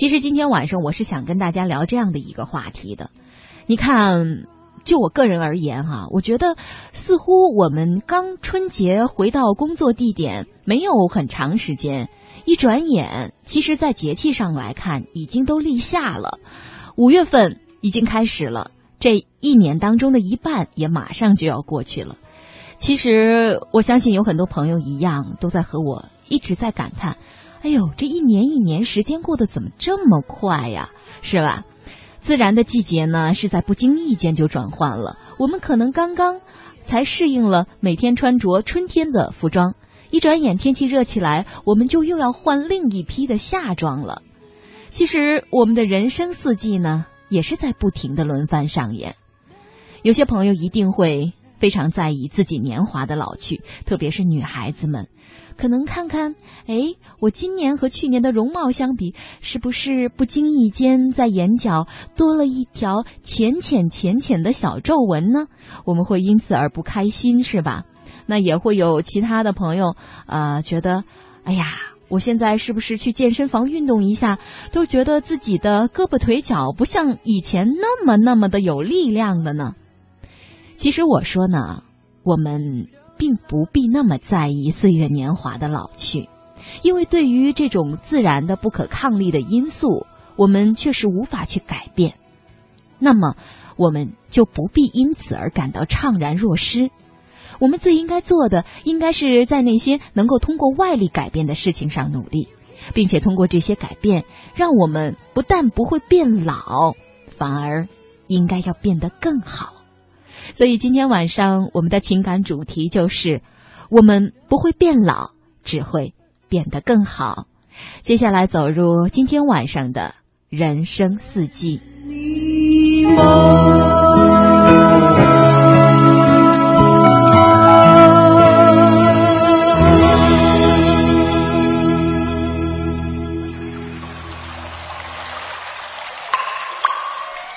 其实今天晚上我是想跟大家聊这样的一个话题的。你看，就我个人而言哈，我觉得似乎我们刚春节回到工作地点没有很长时间，一转眼，其实在节气上来看，已经都立夏了。五月份已经开始了，这一年当中的一半也马上就要过去了。其实我相信有很多朋友一样，都在和我一直在感叹。哎呦，这一年一年时间过得怎么这么快呀？是吧？自然的季节呢，是在不经意间就转换了。我们可能刚刚才适应了每天穿着春天的服装，一转眼天气热起来，我们就又要换另一批的夏装了。其实，我们的人生四季呢，也是在不停的轮番上演。有些朋友一定会非常在意自己年华的老去，特别是女孩子们。可能看看，哎，我今年和去年的容貌相比，是不是不经意间在眼角多了一条浅浅浅浅的小皱纹呢？我们会因此而不开心，是吧？那也会有其他的朋友，呃，觉得，哎呀，我现在是不是去健身房运动一下，都觉得自己的胳膊腿脚不像以前那么那么的有力量了呢？其实我说呢，我们。并不必那么在意岁月年华的老去，因为对于这种自然的不可抗力的因素，我们却是无法去改变。那么，我们就不必因此而感到怅然若失。我们最应该做的，应该是在那些能够通过外力改变的事情上努力，并且通过这些改变，让我们不但不会变老，反而应该要变得更好。所以今天晚上我们的情感主题就是：我们不会变老，只会变得更好。接下来走入今天晚上的人生四季。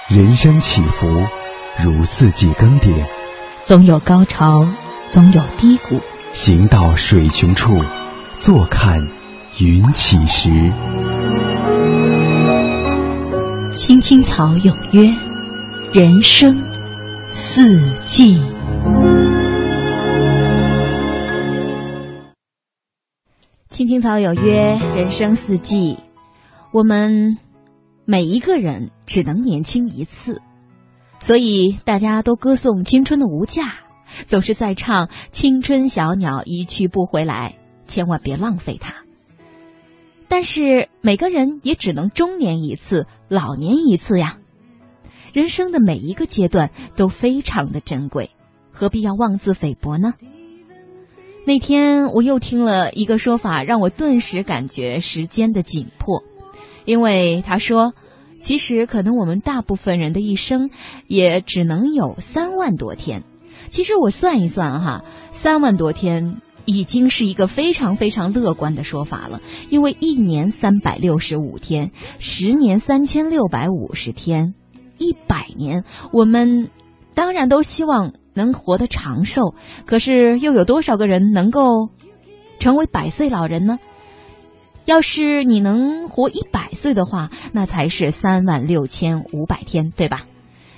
人生起伏。如四季更迭，总有高潮，总有低谷。行到水穷处，坐看云起时。青青草有约，人生四季。青青草有约，人生四季。我们每一个人只能年轻一次。所以大家都歌颂青春的无价，总是在唱“青春小鸟一去不回来”，千万别浪费它。但是每个人也只能中年一次，老年一次呀。人生的每一个阶段都非常的珍贵，何必要妄自菲薄呢？那天我又听了一个说法，让我顿时感觉时间的紧迫，因为他说。其实，可能我们大部分人的一生也只能有三万多天。其实我算一算哈，三万多天已经是一个非常非常乐观的说法了。因为一年三百六十五天，十年三千六百五十天，一百年，我们当然都希望能活得长寿。可是，又有多少个人能够成为百岁老人呢？要是你能活一百岁的话，那才是三万六千五百天，对吧？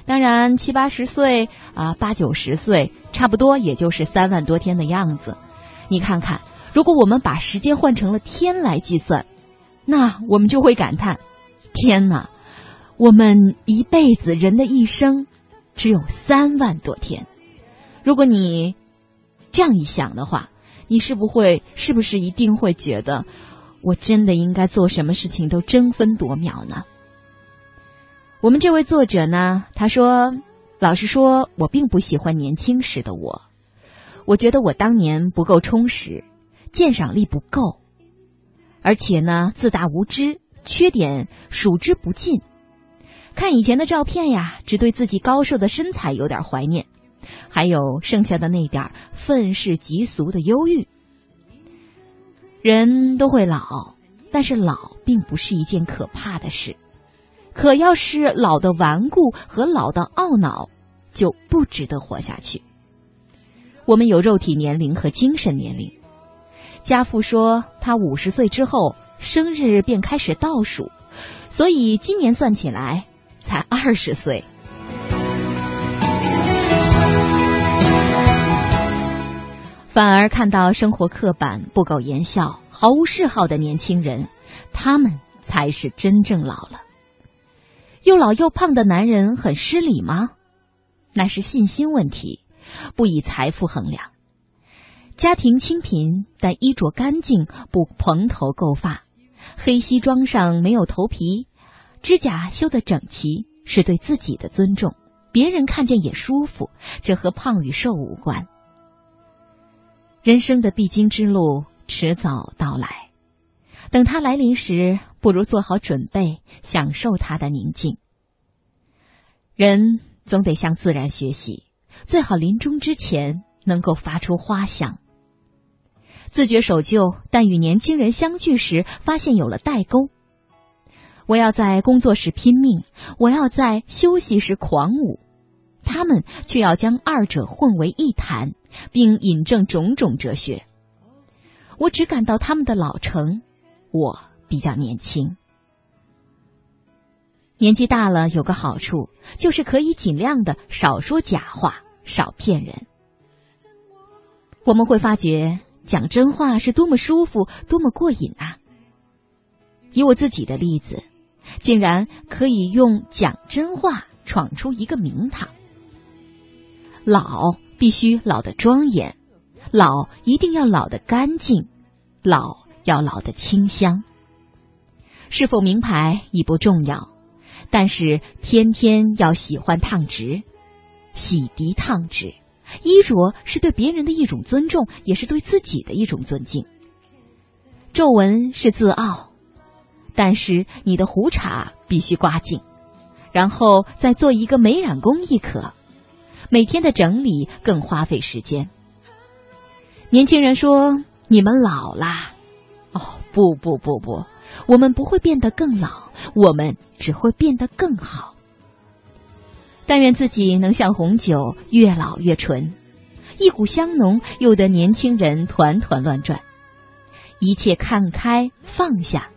当然，七八十岁啊，八九十岁，差不多也就是三万多天的样子。你看看，如果我们把时间换成了天来计算，那我们就会感叹：天哪！我们一辈子人的一生只有三万多天。如果你这样一想的话，你是不会，是不是一定会觉得？我真的应该做什么事情都争分夺秒呢？我们这位作者呢，他说：“老实说，我并不喜欢年轻时的我。我觉得我当年不够充实，鉴赏力不够，而且呢，自大无知，缺点数之不尽。看以前的照片呀，只对自己高瘦的身材有点怀念，还有剩下的那点愤世嫉俗的忧郁。”人都会老，但是老并不是一件可怕的事。可要是老的顽固和老的懊恼，就不值得活下去。我们有肉体年龄和精神年龄。家父说，他五十岁之后生日便开始倒数，所以今年算起来才二十岁。反而看到生活刻板、不苟言笑、毫无嗜好的年轻人，他们才是真正老了。又老又胖的男人很失礼吗？那是信心问题，不以财富衡量。家庭清贫但衣着干净，不蓬头垢发，黑西装上没有头皮，指甲修得整齐，是对自己的尊重。别人看见也舒服，这和胖与瘦无关。人生的必经之路迟早到来，等它来临时，不如做好准备，享受它的宁静。人总得向自然学习，最好临终之前能够发出花香。自觉守旧，但与年轻人相聚时，发现有了代沟。我要在工作时拼命，我要在休息时狂舞。他们却要将二者混为一谈，并引证种种哲学。我只感到他们的老成，我比较年轻。年纪大了有个好处，就是可以尽量的少说假话，少骗人。我们会发觉讲真话是多么舒服，多么过瘾啊！以我自己的例子，竟然可以用讲真话闯出一个名堂。老必须老得庄严，老一定要老得干净，老要老得清香。是否名牌已不重要，但是天天要喜欢烫直，洗涤烫直。衣着是对别人的一种尊重，也是对自己的一种尊敬。皱纹是自傲，但是你的胡茬必须刮净，然后再做一个美染工亦可。每天的整理更花费时间。年轻人说：“你们老啦。”哦，不不不不，我们不会变得更老，我们只会变得更好。但愿自己能像红酒，越老越纯，一股香浓，又得年轻人团团乱转。一切看开放下，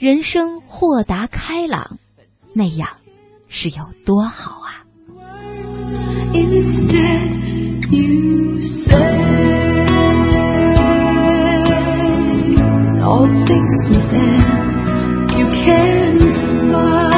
人生豁达开朗，那样是有多好啊！Instead, you say all things instead. You can smile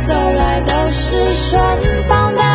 走来都是顺风的。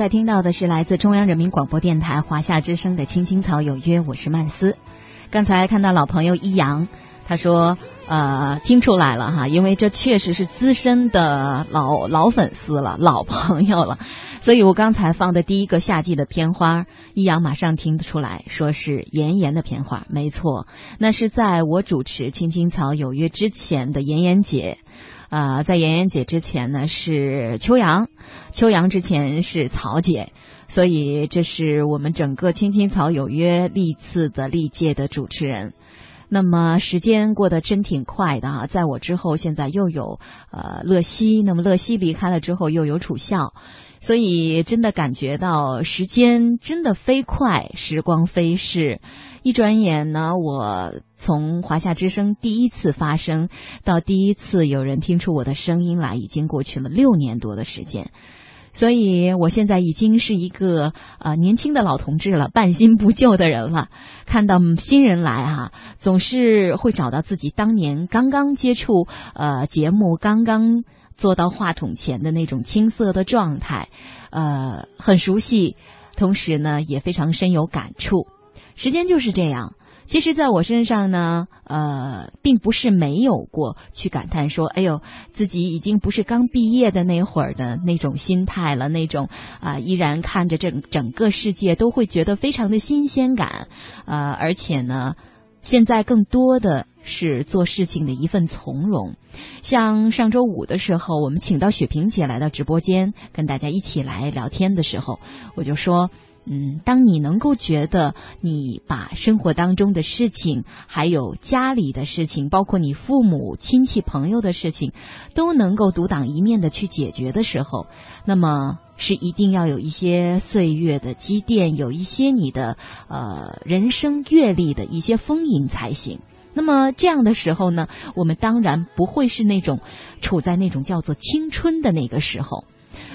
在听到的是来自中央人民广播电台华夏之声的《青青草有约》，我是曼斯。刚才看到老朋友一阳，他说：“呃，听出来了哈，因为这确实是资深的老老粉丝了，老朋友了。所以我刚才放的第一个夏季的片花，一阳马上听得出来，说是妍妍的片花，没错，那是在我主持《青青草有约》之前的妍妍姐。”啊，在妍妍姐之前呢是秋阳，秋阳之前是曹姐，所以这是我们整个青青草有约历次的历届的主持人。那么时间过得真挺快的啊，在我之后，现在又有呃乐西，那么乐西离开了之后，又有楚笑，所以真的感觉到时间真的飞快，时光飞逝。一转眼呢，我从华夏之声第一次发声到第一次有人听出我的声音来，已经过去了六年多的时间。所以我现在已经是一个呃年轻的老同志了，半新不旧的人了。看到新人来哈、总是会找到自己当年刚刚接触呃节目、刚刚坐到话筒前的那种青涩的状态，呃，很熟悉，同时呢也非常深有感触。时间就是这样。其实，在我身上呢，呃，并不是没有过去感叹说，哎呦，自己已经不是刚毕业的那会儿的那种心态了，那种啊、依然看着整整个世界都会觉得非常的新鲜感，呃，而且呢，现在更多的是做事情的一份从容。像上周五的时候，我们请到雪萍姐来到直播间，跟大家一起来聊天的时候，我就说。嗯，当你能够觉得你把生活当中的事情，还有家里的事情，包括你父母亲戚朋友的事情，都能够独当一面的去解决的时候，那么是一定要有一些岁月的积淀，有一些你的呃人生阅历的一些丰盈才行。那么这样的时候呢，我们当然不会是那种处在那种叫做青春的那个时候。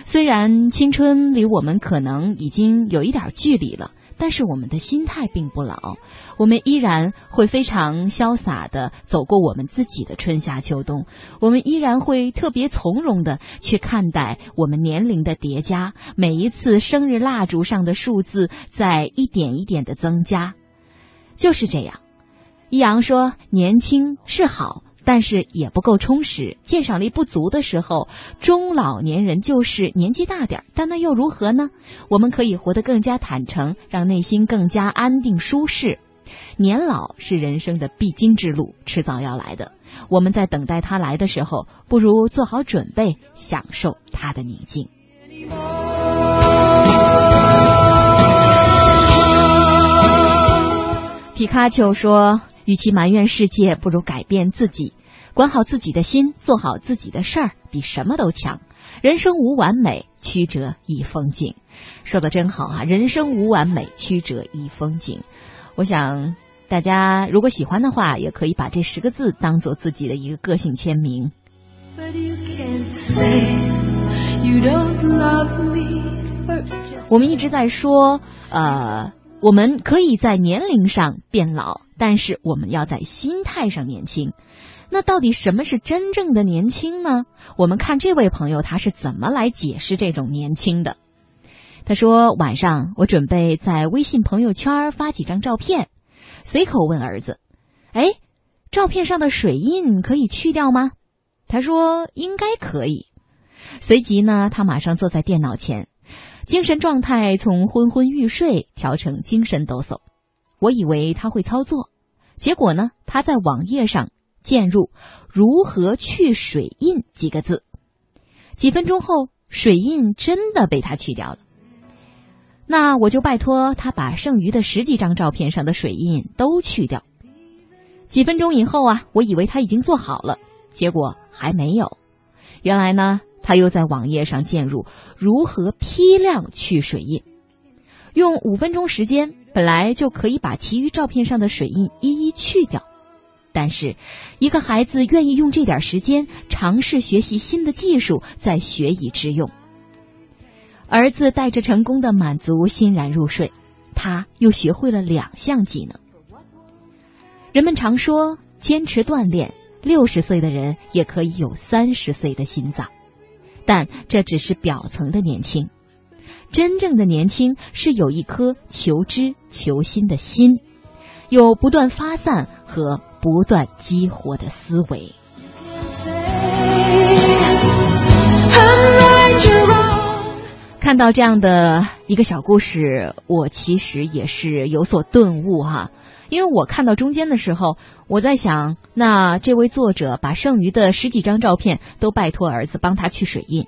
虽然青春离我们可能已经有一点距离了，但是我们的心态并不老，我们依然会非常潇洒的走过我们自己的春夏秋冬，我们依然会特别从容的去看待我们年龄的叠加，每一次生日蜡烛上的数字在一点一点的增加。就是这样。易阳说：“年轻是好，但是也不够充实。鉴赏力不足的时候，中老年人就是年纪大点儿，但那又如何呢？我们可以活得更加坦诚，让内心更加安定舒适。年老是人生的必经之路，迟早要来的。我们在等待它来的时候，不如做好准备，享受它的宁静。”皮卡丘说：“与其埋怨世界，不如改变自己，管好自己的心，做好自己的事儿，比什么都强。人生无完美，曲折亦风景。”说的真好啊！人生无完美，曲折亦风景。我想大家如果喜欢的话，也可以把这十个字当做自己的一个个性签名。But you can't say you don't love me first. 我们一直在说，呃，我们可以在年龄上变老，但是我们要在心态上年轻。那到底什么是真正的年轻呢？我们看这位朋友他是怎么来解释这种年轻的。他说：“晚上我准备在微信朋友圈发几张照片，随口问儿子：‘哎，照片上的水印可以去掉吗？’他说：‘应该可以。’随即呢，他马上坐在电脑前。”精神状态从昏昏欲睡调成精神抖擞，我以为他会操作，结果呢，他在网页上键入“如何去水印”几个字，几分钟后，水印真的被他去掉了。那我就拜托他把剩余的十几张照片上的水印都去掉。几分钟以后啊，我以为他已经做好了，结果还没有。原来呢。他又在网页上键入如何批量去水印，用五分钟时间，本来就可以把其余照片上的水印一一去掉。但是，一个孩子愿意用这点时间尝试学习新的技术，再学以致用。儿子带着成功的满足欣然入睡，他又学会了两项技能。人们常说，坚持锻炼，六十岁的人也可以有三十岁的心脏。但这只是表层的年轻，真正的年轻是有一颗求知求新的心，有不断发散和不断激活的思维。看到这样的一个小故事，我其实也是有所顿悟哈。因为我看到中间的时候，我在想，那这位作者把剩余的十几张照片都拜托儿子帮他去水印。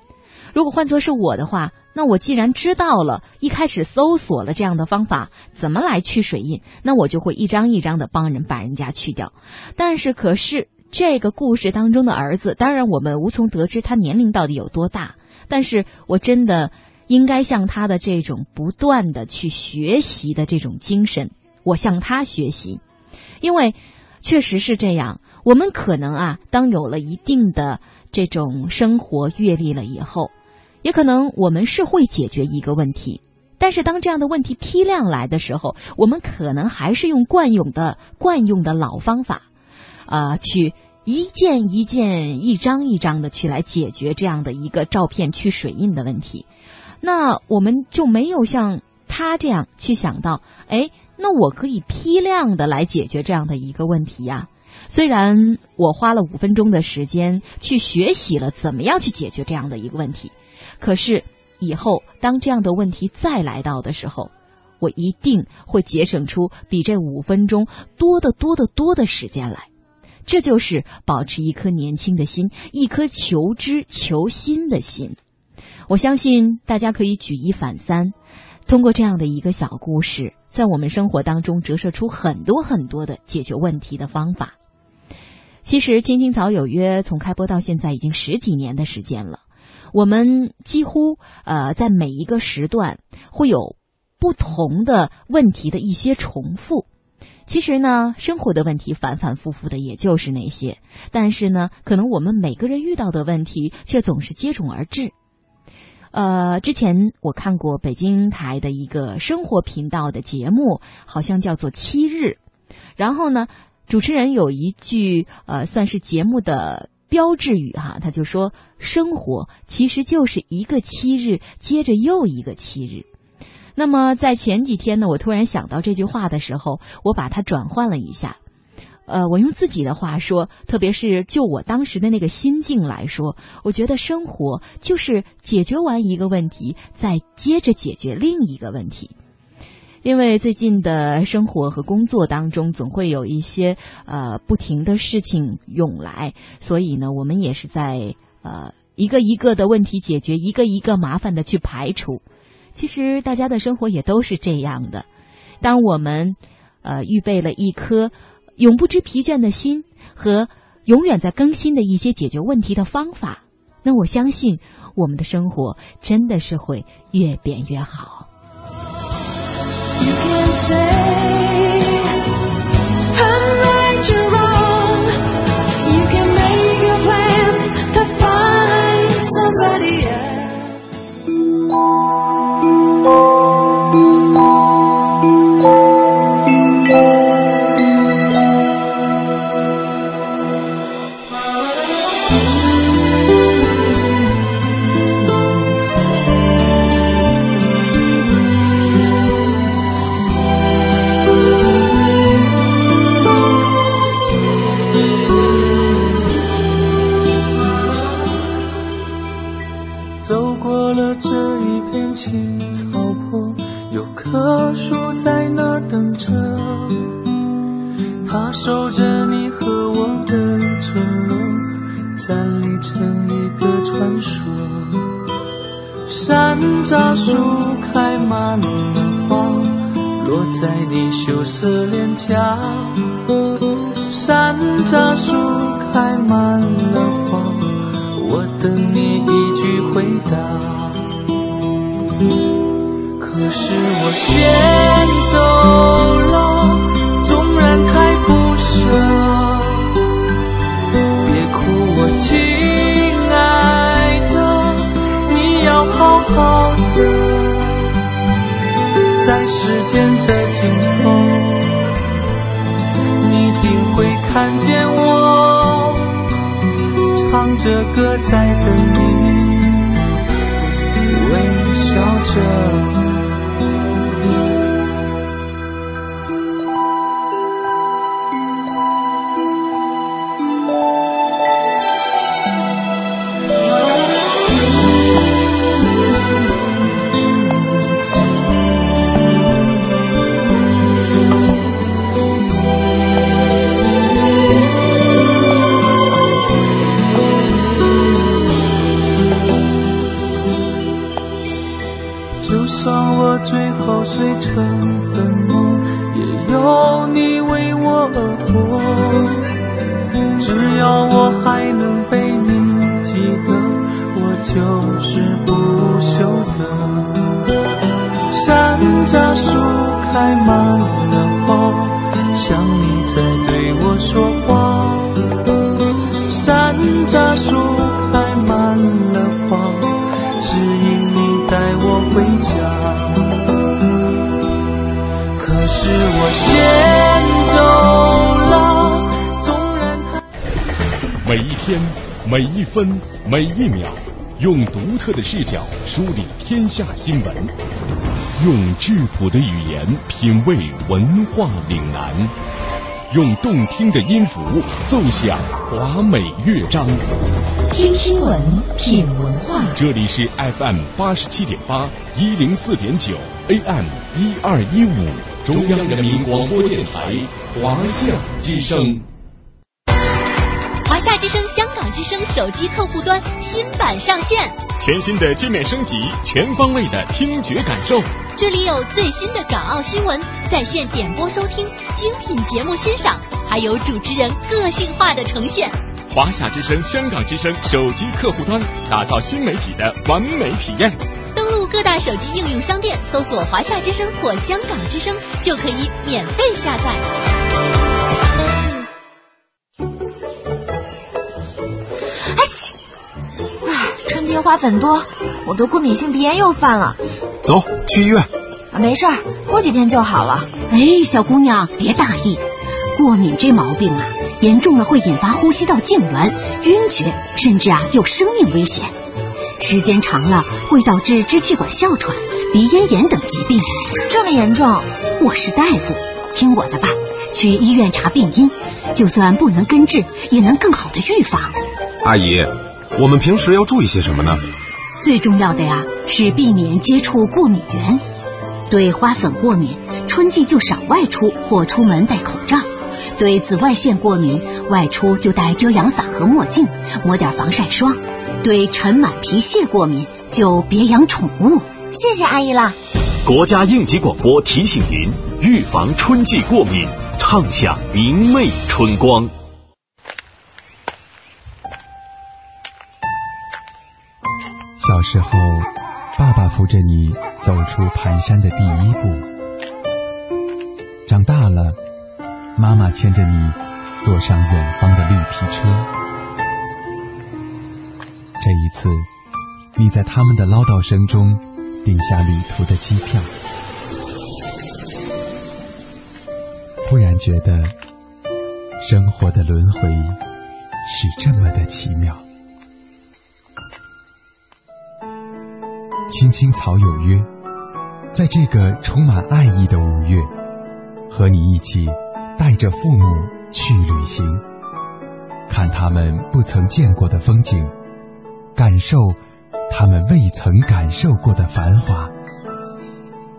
如果换作是我的话，那我既然知道了，一开始搜索了这样的方法，怎么来去水印，那我就会一张一张的帮人把人家去掉。但是，可是这个故事当中的儿子，当然我们无从得知他年龄到底有多大。但是我真的应该向他的这种不断的去学习的这种精神。我向他学习，因为确实是这样。我们可能啊，当有了一定的这种生活阅历了以后，也可能我们是会解决一个问题。但是当这样的问题批量来的时候，我们可能还是用惯用的惯用的老方法，啊，去一件一件、一张一张的去来解决这样的一个照片去水印的问题。那我们就没有像他这样去想到，哎。那我可以批量的来解决这样的一个问题呀。虽然我花了五分钟的时间去学习了怎么样去解决这样的一个问题，可是以后当这样的问题再来到的时候，我一定会节省出比这五分钟多得多得多的时间来。这就是保持一颗年轻的心，一颗求知求新的心。我相信大家可以举一反三，通过这样的一个小故事。在我们生活当中折射出很多很多的解决问题的方法。其实《青青草有约》从开播到现在已经十几年的时间了，我们几乎呃在每一个时段会有不同的问题的一些重复。其实呢，生活的问题反反复复的也就是那些，但是呢，可能我们每个人遇到的问题却总是接踵而至。呃，之前我看过北京台的一个生活频道的节目，好像叫做《七日》，然后呢，主持人有一句呃，算是节目的标志语哈，他就说：“生活其实就是一个七日接着又一个七日。”那么在前几天呢，我突然想到这句话的时候，我把它转换了一下。呃，我用自己的话说，特别是就我当时的那个心境来说，我觉得生活就是解决完一个问题，再接着解决另一个问题。因为最近的生活和工作当中，总会有一些呃不停的事情涌来，所以呢，我们也是在呃一个一个的问题解决，一个一个麻烦的去排除。其实大家的生活也都是这样的。当我们呃预备了一颗永不知疲倦的心和永远在更新的一些解决问题的方法，那我相信我们的生活真的是会越变越好。你羞涩破碎成粉末，也有你为我而活。只要我还能被你记得，我就是不朽的。山楂树开满是我先走了，纵然他。每一天，每一分，每一秒，用独特的视角梳理天下新闻，用质朴的语言品味文化岭南，用动听的音符奏响华美乐章。听新闻，品文化。这里是 FM 八十七点八，一零四点九，AM 一二一五，中央人民广播电台华夏之声。华夏之声、香港之声手机客户端新版上线，全新的界面升级，全方位的听觉感受。这里有最新的港澳新闻，在线点播收听，精品节目欣赏，还有主持人个性化的呈现。华夏之声、香港之声手机客户端，打造新媒体的完美体验。各大手机应用商店，搜索“华夏之声”或“香港之声”，就可以免费下载。哎春天花粉多，我的过敏性鼻炎又犯了。走去医院。啊，没事儿，过几天就好了。哎，小姑娘别大意，过敏这毛病啊，严重了会引发呼吸道痉挛、晕厥，甚至啊有生命危险。时间长了会导致支气管哮喘、鼻咽炎等疾病。这么严重？我是大夫，听我的吧，去医院查病因，就算不能根治，也能更好的预防。阿姨，我们平时要注意些什么呢？最重要的呀，是避免接触过敏源。对花粉过敏，春季就少外出或出门戴口罩；对紫外线过敏，外出就戴遮阳伞和墨镜，抹点防晒霜；对尘螨、皮屑过敏，就别养宠物。谢谢阿姨啦。国家应急广播提醒您：预防春季过敏，畅享明媚春光。小时候，爸爸扶着你走出蹒跚的第一步；长大了，妈妈牵着你坐上远方的绿皮车。这一次，你在他们的唠叨声中订下旅途的机票，忽然觉得生活的轮回是这么的奇妙。青青草有约，在这个充满爱意的五月，和你一起带着父母去旅行，看他们不曾见过的风景，感受他们未曾感受过的繁华。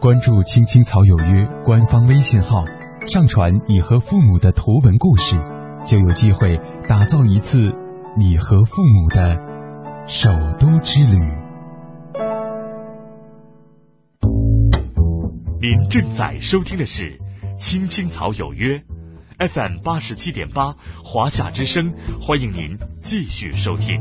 关注“青青草有约”官方微信号，上传你和父母的图文故事，就有机会打造一次你和父母的首都之旅。您正在收听的是《青青草有约》，FM 八十七点八，华夏之声，欢迎您继续收听。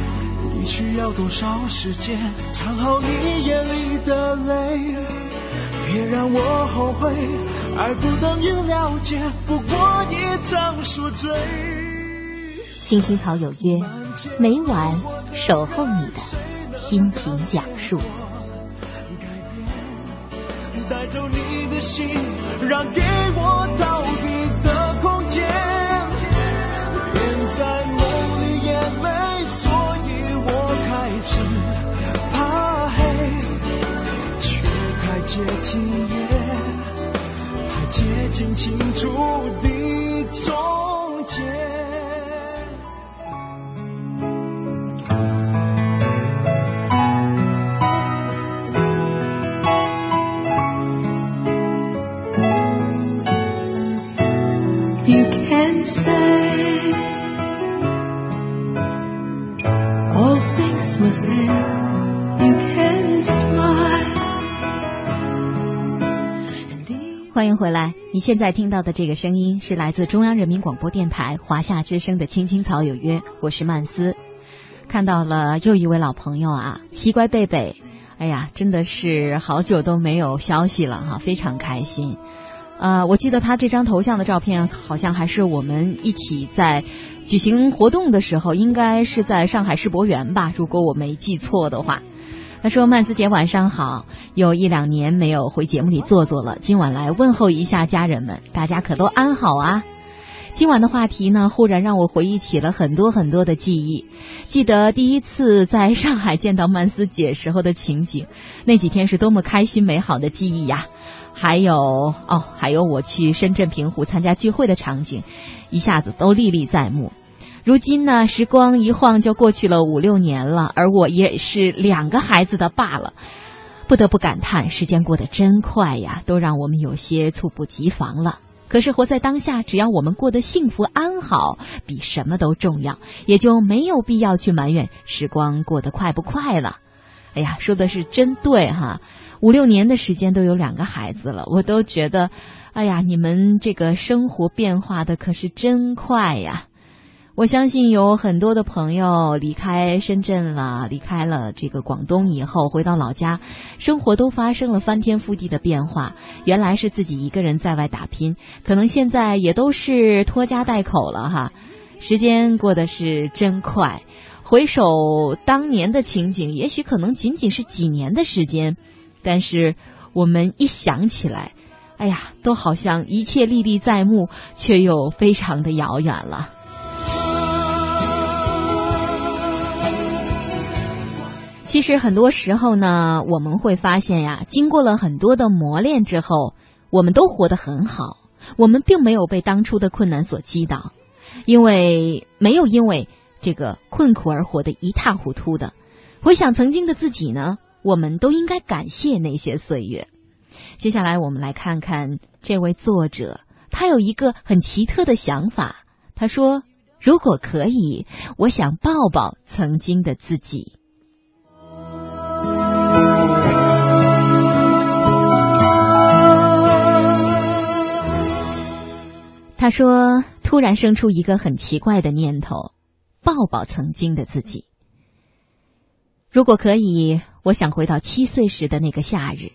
你需要多少时间藏好你眼里的泪？别让我后悔，爱不等于了解，不过一场宿醉。青青草有约，每晚守候你的心情讲述。带走你的心，让给我接近也，太接近清楚的从欢迎回来！你现在听到的这个声音是来自中央人民广播电台华夏之声的《青青草有约》，我是曼斯。看到了又一位老朋友啊，西乖贝贝，哎呀，真的是好久都没有消息了哈，非常开心。呃，我记得他这张头像的照片，好像还是我们一起在举行活动的时候，应该是在上海世博园吧，如果我没记错的话。他说：“曼斯姐晚上好，有一两年没有回节目里坐坐了，今晚来问候一下家人们，大家可都安好啊？”今晚的话题呢，忽然让我回忆起了很多很多的记忆。记得第一次在上海见到曼斯姐时候的情景，那几天是多么开心美好的记忆呀！还有哦，还有我去深圳平湖参加聚会的场景，一下子都历历在目。如今呢，时光一晃就过去了五六年了，而我也是两个孩子的爸了，不得不感叹时间过得真快呀，都让我们有些猝不及防了。可是活在当下，只要我们过得幸福安好，比什么都重要，也就没有必要去埋怨时光过得快不快了。哎呀，说的是真对哈，五六年的时间都有两个孩子了，我都觉得，哎呀，你们这个生活变化的可是真快呀。我相信有很多的朋友离开深圳了，离开了这个广东以后，回到老家，生活都发生了翻天覆地的变化。原来是自己一个人在外打拼，可能现在也都是拖家带口了哈。时间过得是真快，回首当年的情景，也许可能仅仅是几年的时间，但是我们一想起来，哎呀，都好像一切历历在目，却又非常的遥远了。其实很多时候呢，我们会发现呀，经过了很多的磨练之后，我们都活得很好。我们并没有被当初的困难所击倒，因为没有因为这个困苦而活得一塌糊涂的。回想曾经的自己呢，我们都应该感谢那些岁月。接下来我们来看看这位作者，他有一个很奇特的想法。他说：“如果可以，我想抱抱曾经的自己。”他说：“突然生出一个很奇怪的念头，抱抱曾经的自己。如果可以，我想回到七岁时的那个夏日。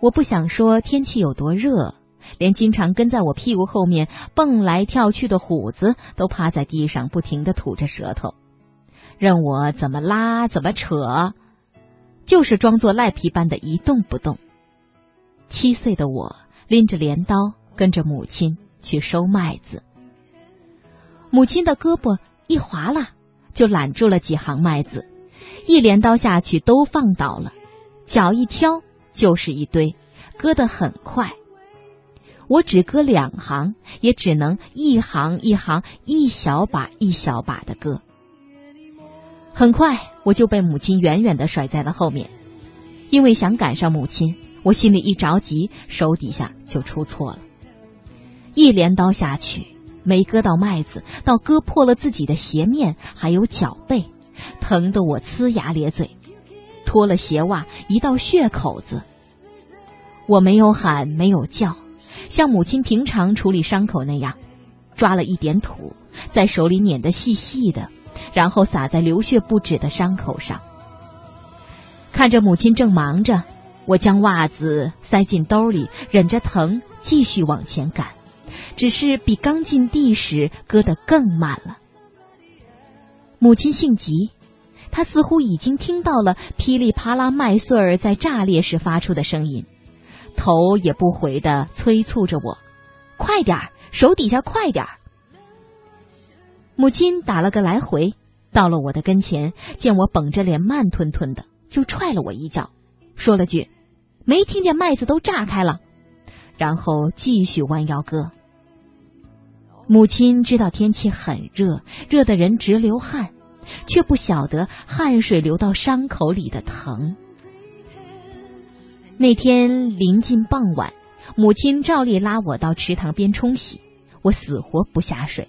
我不想说天气有多热，连经常跟在我屁股后面蹦来跳去的虎子都趴在地上不停的吐着舌头，任我怎么拉怎么扯，就是装作赖皮般的一动不动。七岁的我拎着镰刀，跟着母亲。”去收麦子，母亲的胳膊一划拉，就揽住了几行麦子，一镰刀下去都放倒了，脚一挑就是一堆，割得很快。我只割两行，也只能一行一行、一小把一小把的割。很快我就被母亲远远的甩在了后面，因为想赶上母亲，我心里一着急，手底下就出错了。一镰刀下去，没割到麦子，倒割破了自己的鞋面，还有脚背，疼得我呲牙咧嘴，脱了鞋袜，一道血口子。我没有喊，没有叫，像母亲平常处理伤口那样，抓了一点土，在手里碾得细细的，然后撒在流血不止的伤口上。看着母亲正忙着，我将袜子塞进兜里，忍着疼继续往前赶。只是比刚进地时割得更慢了。母亲性急，她似乎已经听到了噼里啪啦麦穗儿在炸裂时发出的声音，头也不回的催促着我：“快点儿，手底下快点儿。”母亲打了个来回，到了我的跟前，见我绷着脸慢吞吞的，就踹了我一脚，说了句：“没听见麦子都炸开了。”然后继续弯腰割。母亲知道天气很热，热得人直流汗，却不晓得汗水流到伤口里的疼。那天临近傍晚，母亲照例拉我到池塘边冲洗，我死活不下水。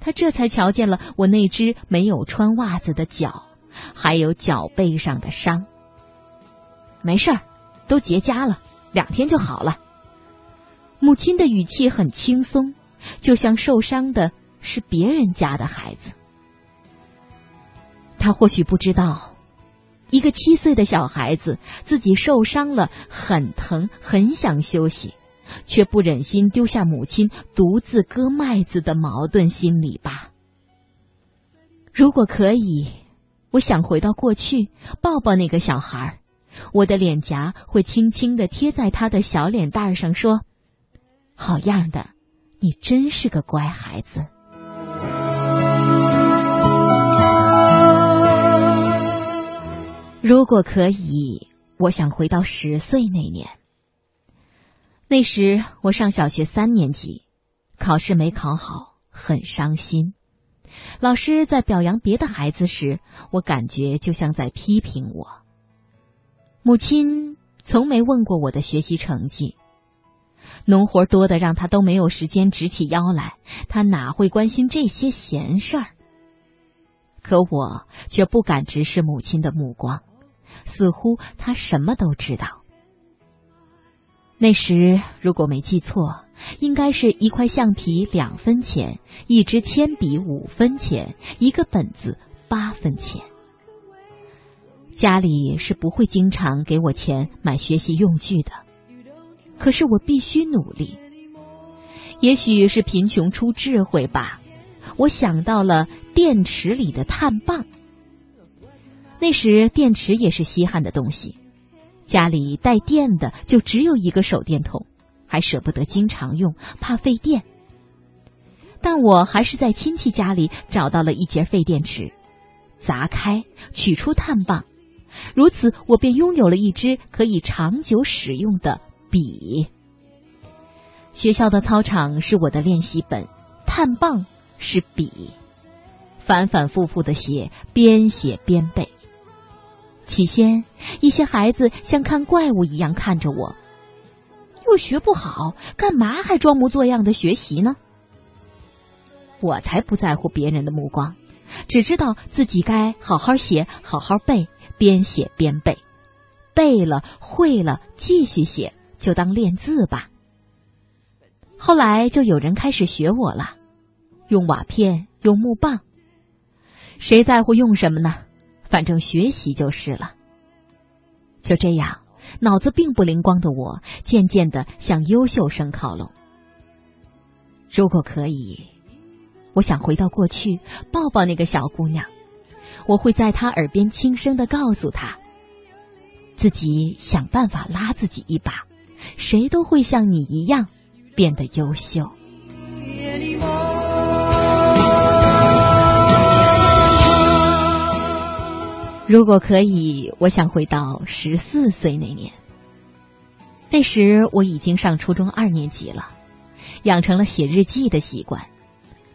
她这才瞧见了我那只没有穿袜子的脚，还有脚背上的伤。没事儿，都结痂了，两天就好了。母亲的语气很轻松。就像受伤的是别人家的孩子，他或许不知道，一个七岁的小孩子自己受伤了，很疼，很想休息，却不忍心丢下母亲独自割麦子的矛盾心理吧。如果可以，我想回到过去，抱抱那个小孩我的脸颊会轻轻的贴在他的小脸蛋上，说：“好样的。”你真是个乖孩子。如果可以，我想回到十岁那年。那时我上小学三年级，考试没考好，很伤心。老师在表扬别的孩子时，我感觉就像在批评我。母亲从没问过我的学习成绩。农活多的让他都没有时间直起腰来，他哪会关心这些闲事儿？可我却不敢直视母亲的目光，似乎他什么都知道。那时如果没记错，应该是一块橡皮两分钱，一支铅笔五分钱，一个本子八分钱。家里是不会经常给我钱买学习用具的，可是我必须努力。也许是贫穷出智慧吧，我想到了电池里的碳棒。那时电池也是稀罕的东西，家里带电的就只有一个手电筒，还舍不得经常用，怕费电。但我还是在亲戚家里找到了一节废电池，砸开，取出碳棒，如此我便拥有了一支可以长久使用的笔。学校的操场是我的练习本，碳棒是笔，反反复复的写，边写边背。起先，一些孩子像看怪物一样看着我，又学不好，干嘛还装模作样的学习呢？我才不在乎别人的目光，只知道自己该好好写，好好背，边写边背，背了会了，继续写，就当练字吧。后来就有人开始学我了，用瓦片，用木棒。谁在乎用什么呢？反正学习就是了。就这样，脑子并不灵光的我，渐渐的向优秀生靠拢。如果可以，我想回到过去，抱抱那个小姑娘。我会在她耳边轻声的告诉她，自己想办法拉自己一把，谁都会像你一样。变得优秀。如果可以，我想回到十四岁那年。那时我已经上初中二年级了，养成了写日记的习惯，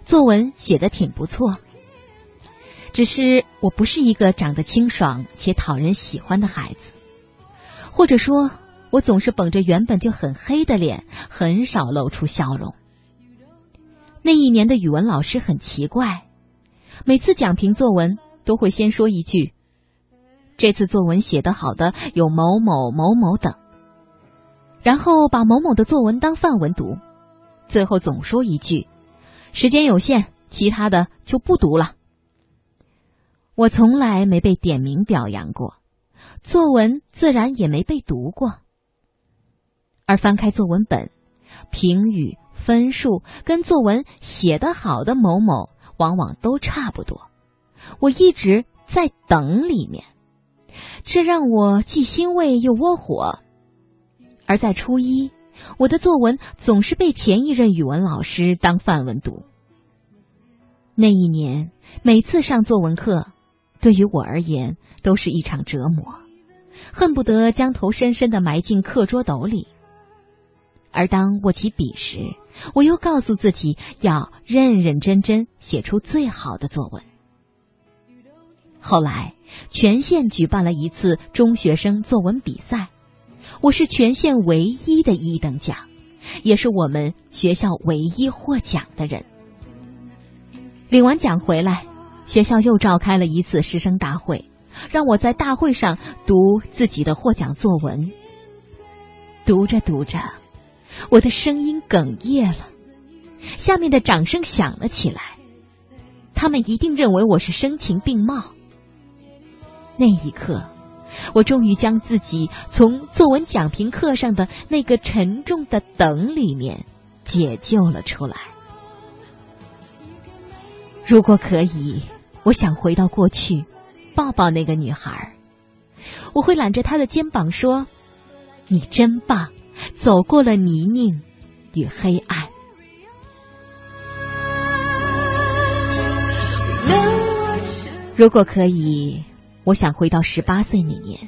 作文写的挺不错。只是我不是一个长得清爽且讨人喜欢的孩子，或者说。我总是绷着原本就很黑的脸，很少露出笑容。那一年的语文老师很奇怪，每次讲评作文都会先说一句：“这次作文写得好的有某某某某等。”然后把某某的作文当范文读，最后总说一句：“时间有限，其他的就不读了。”我从来没被点名表扬过，作文自然也没被读过。而翻开作文本，评语分数跟作文写得好的某某往往都差不多。我一直在等里面，这让我既欣慰又窝火。而在初一，我的作文总是被前一任语文老师当范文读。那一年，每次上作文课，对于我而言都是一场折磨，恨不得将头深深的埋进课桌斗里。而当握起笔时，我又告诉自己要认认真真写出最好的作文。后来，全县举办了一次中学生作文比赛，我是全县唯一的一等奖，也是我们学校唯一获奖的人。领完奖回来，学校又召开了一次师生大会，让我在大会上读自己的获奖作文。读着读着。我的声音哽咽了，下面的掌声响了起来。他们一定认为我是声情并茂。那一刻，我终于将自己从作文讲评课上的那个沉重的“等”里面解救了出来。如果可以，我想回到过去，抱抱那个女孩。我会揽着她的肩膀说：“你真棒。”走过了泥泞与黑暗。如果可以，我想回到十八岁那年，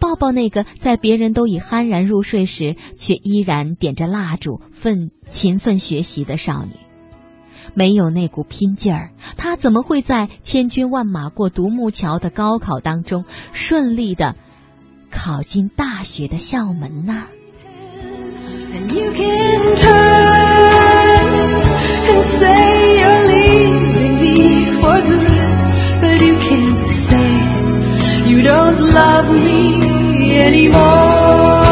抱抱那个在别人都已酣然入睡时，却依然点着蜡烛奋勤奋学习的少女。没有那股拼劲儿，她怎么会在千军万马过独木桥的高考当中顺利的考进大学的校门呢？And you can turn and say you're leaving me for good, but you can't say you don't love me. 寂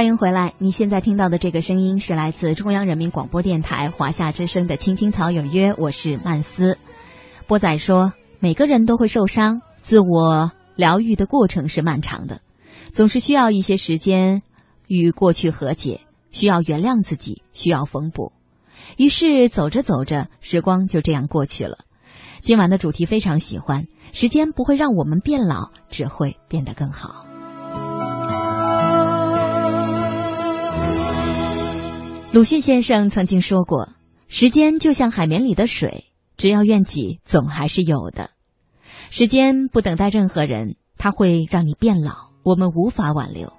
欢迎回来！你现在听到的这个声音是来自中央人民广播电台华夏之声的《青青草有约》，我是曼斯。波仔说，每个人都会受伤，自我疗愈的过程是漫长的，总是需要一些时间与过去和解，需要原谅自己，需要缝补。于是走着走着，时光就这样过去了。今晚的主题非常喜欢，时间不会让我们变老，只会变得更好。鲁迅先生曾经说过：“时间就像海绵里的水，只要愿挤，总还是有的。时间不等待任何人，它会让你变老，我们无法挽留。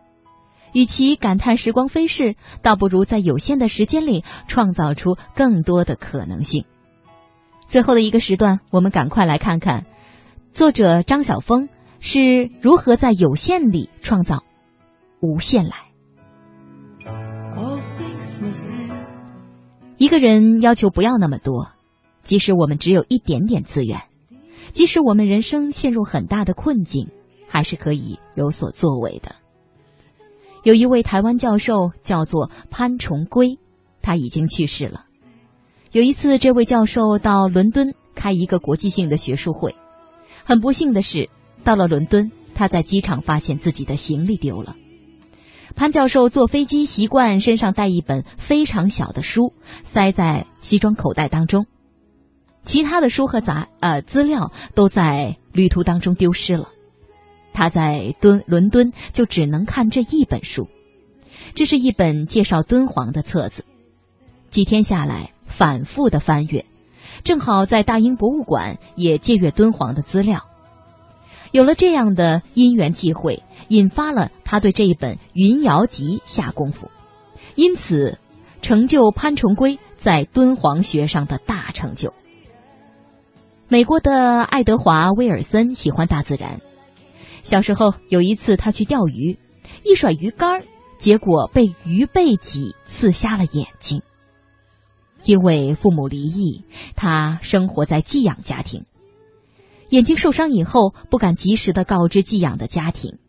与其感叹时光飞逝，倒不如在有限的时间里创造出更多的可能性。”最后的一个时段，我们赶快来看看作者张晓峰是如何在有限里创造无限来。一个人要求不要那么多，即使我们只有一点点资源，即使我们人生陷入很大的困境，还是可以有所作为的。有一位台湾教授叫做潘崇圭，他已经去世了。有一次，这位教授到伦敦开一个国际性的学术会，很不幸的是，到了伦敦，他在机场发现自己的行李丢了。潘教授坐飞机习惯身上带一本非常小的书，塞在西装口袋当中，其他的书和杂呃资料都在旅途当中丢失了。他在敦伦敦就只能看这一本书，这是一本介绍敦煌的册子。几天下来，反复的翻阅，正好在大英博物馆也借阅敦煌的资料。有了这样的因缘际会，引发了他对这一本《云瑶集》下功夫，因此成就潘崇圭在敦煌学上的大成就。美国的爱德华·威尔森喜欢大自然，小时候有一次他去钓鱼，一甩鱼竿，结果被鱼背脊刺瞎了眼睛。因为父母离异，他生活在寄养家庭。眼睛受伤以后，不敢及时的告知寄养的家庭。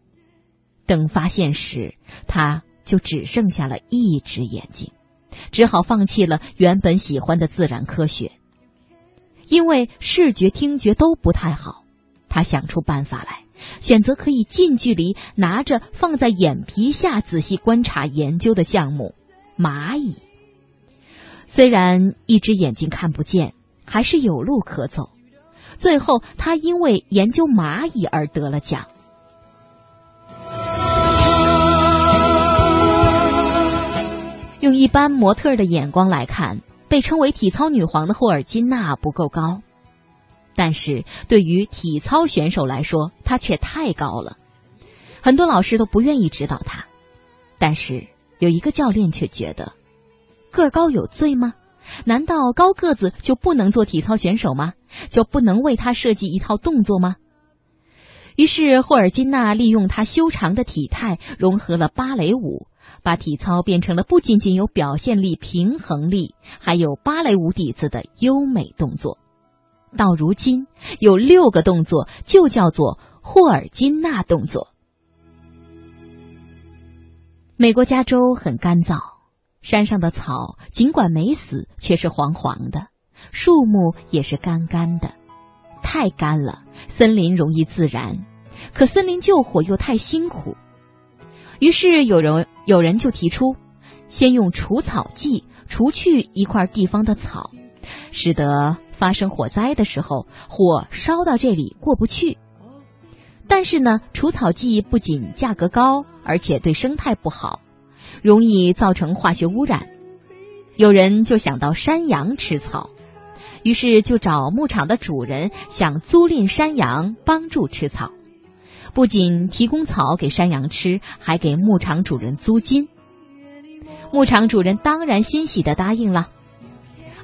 等发现时，他就只剩下了一只眼睛，只好放弃了原本喜欢的自然科学。因为视觉、听觉都不太好，他想出办法来，选择可以近距离拿着放在眼皮下仔细观察研究的项目——蚂蚁。虽然一只眼睛看不见，还是有路可走。最后，他因为研究蚂蚁而得了奖。用一般模特的眼光来看，被称为“体操女皇”的霍尔金娜不够高，但是对于体操选手来说，她却太高了。很多老师都不愿意指导她，但是有一个教练却觉得，个高有罪吗？难道高个子就不能做体操选手吗？就不能为他设计一套动作吗？于是霍尔金娜利用他修长的体态，融合了芭蕾舞，把体操变成了不仅仅有表现力、平衡力，还有芭蕾舞底子的优美动作。到如今，有六个动作就叫做霍尔金娜动作。美国加州很干燥。山上的草尽管没死，却是黄黄的；树木也是干干的，太干了。森林容易自燃，可森林救火又太辛苦。于是有人有人就提出，先用除草剂除去一块地方的草，使得发生火灾的时候火烧到这里过不去。但是呢，除草剂不仅价格高，而且对生态不好。容易造成化学污染，有人就想到山羊吃草，于是就找牧场的主人想租赁山羊帮助吃草，不仅提供草给山羊吃，还给牧场主人租金。牧场主人当然欣喜的答应了。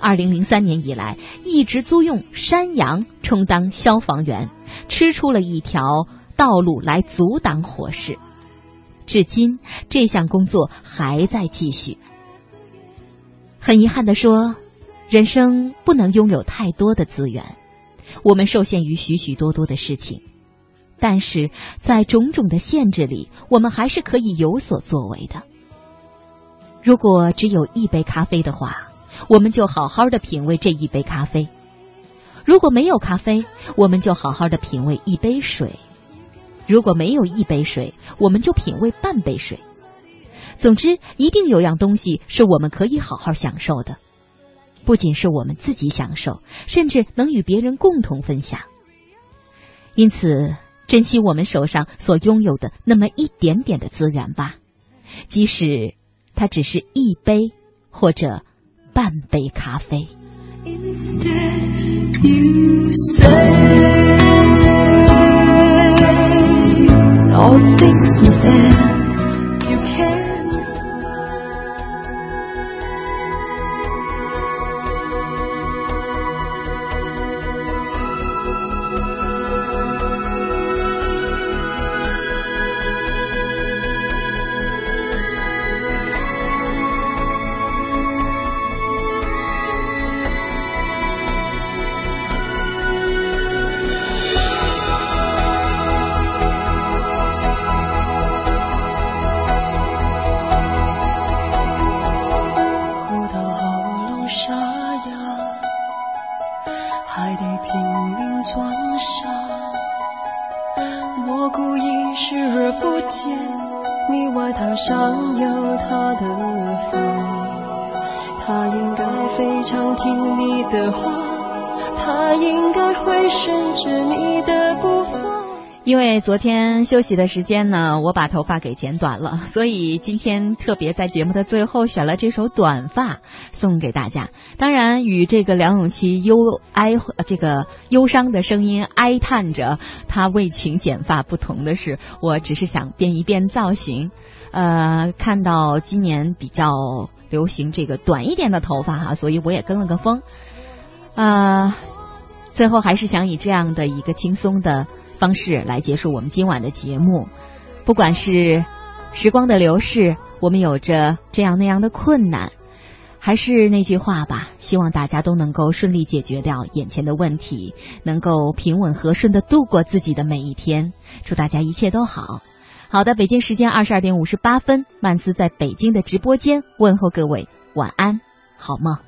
二零零三年以来，一直租用山羊充当消防员，吃出了一条道路来阻挡火势。至今，这项工作还在继续。很遗憾的说，人生不能拥有太多的资源，我们受限于许许多多的事情，但是在种种的限制里，我们还是可以有所作为的。如果只有一杯咖啡的话，我们就好好的品味这一杯咖啡；如果没有咖啡，我们就好好的品味一杯水；如果没有一杯水，我们就品味半杯水。总之，一定有样东西是我们可以好好享受的，不仅是我们自己享受，甚至能与别人共同分享。因此，珍惜我们手上所拥有的那么一点点的资源吧，即使它只是一杯或者半杯咖啡。Instead, you say all things must end. 因为昨天休息的时间呢，我把头发给剪短了，所以今天特别在节目的最后选了这首《短发》送给大家。当然，与这个梁咏琪忧哀这个忧伤的声音哀叹着他为情剪发不同的是，我只是想变一变造型。呃，看到今年比较流行这个短一点的头发哈，所以我也跟了个风。呃，最后还是想以这样的一个轻松的。方式来结束我们今晚的节目，不管是时光的流逝，我们有着这样那样的困难，还是那句话吧，希望大家都能够顺利解决掉眼前的问题，能够平稳和顺的度过自己的每一天。祝大家一切都好。好的，北京时间二十二点五十八分，曼斯在北京的直播间问候各位，晚安，好梦。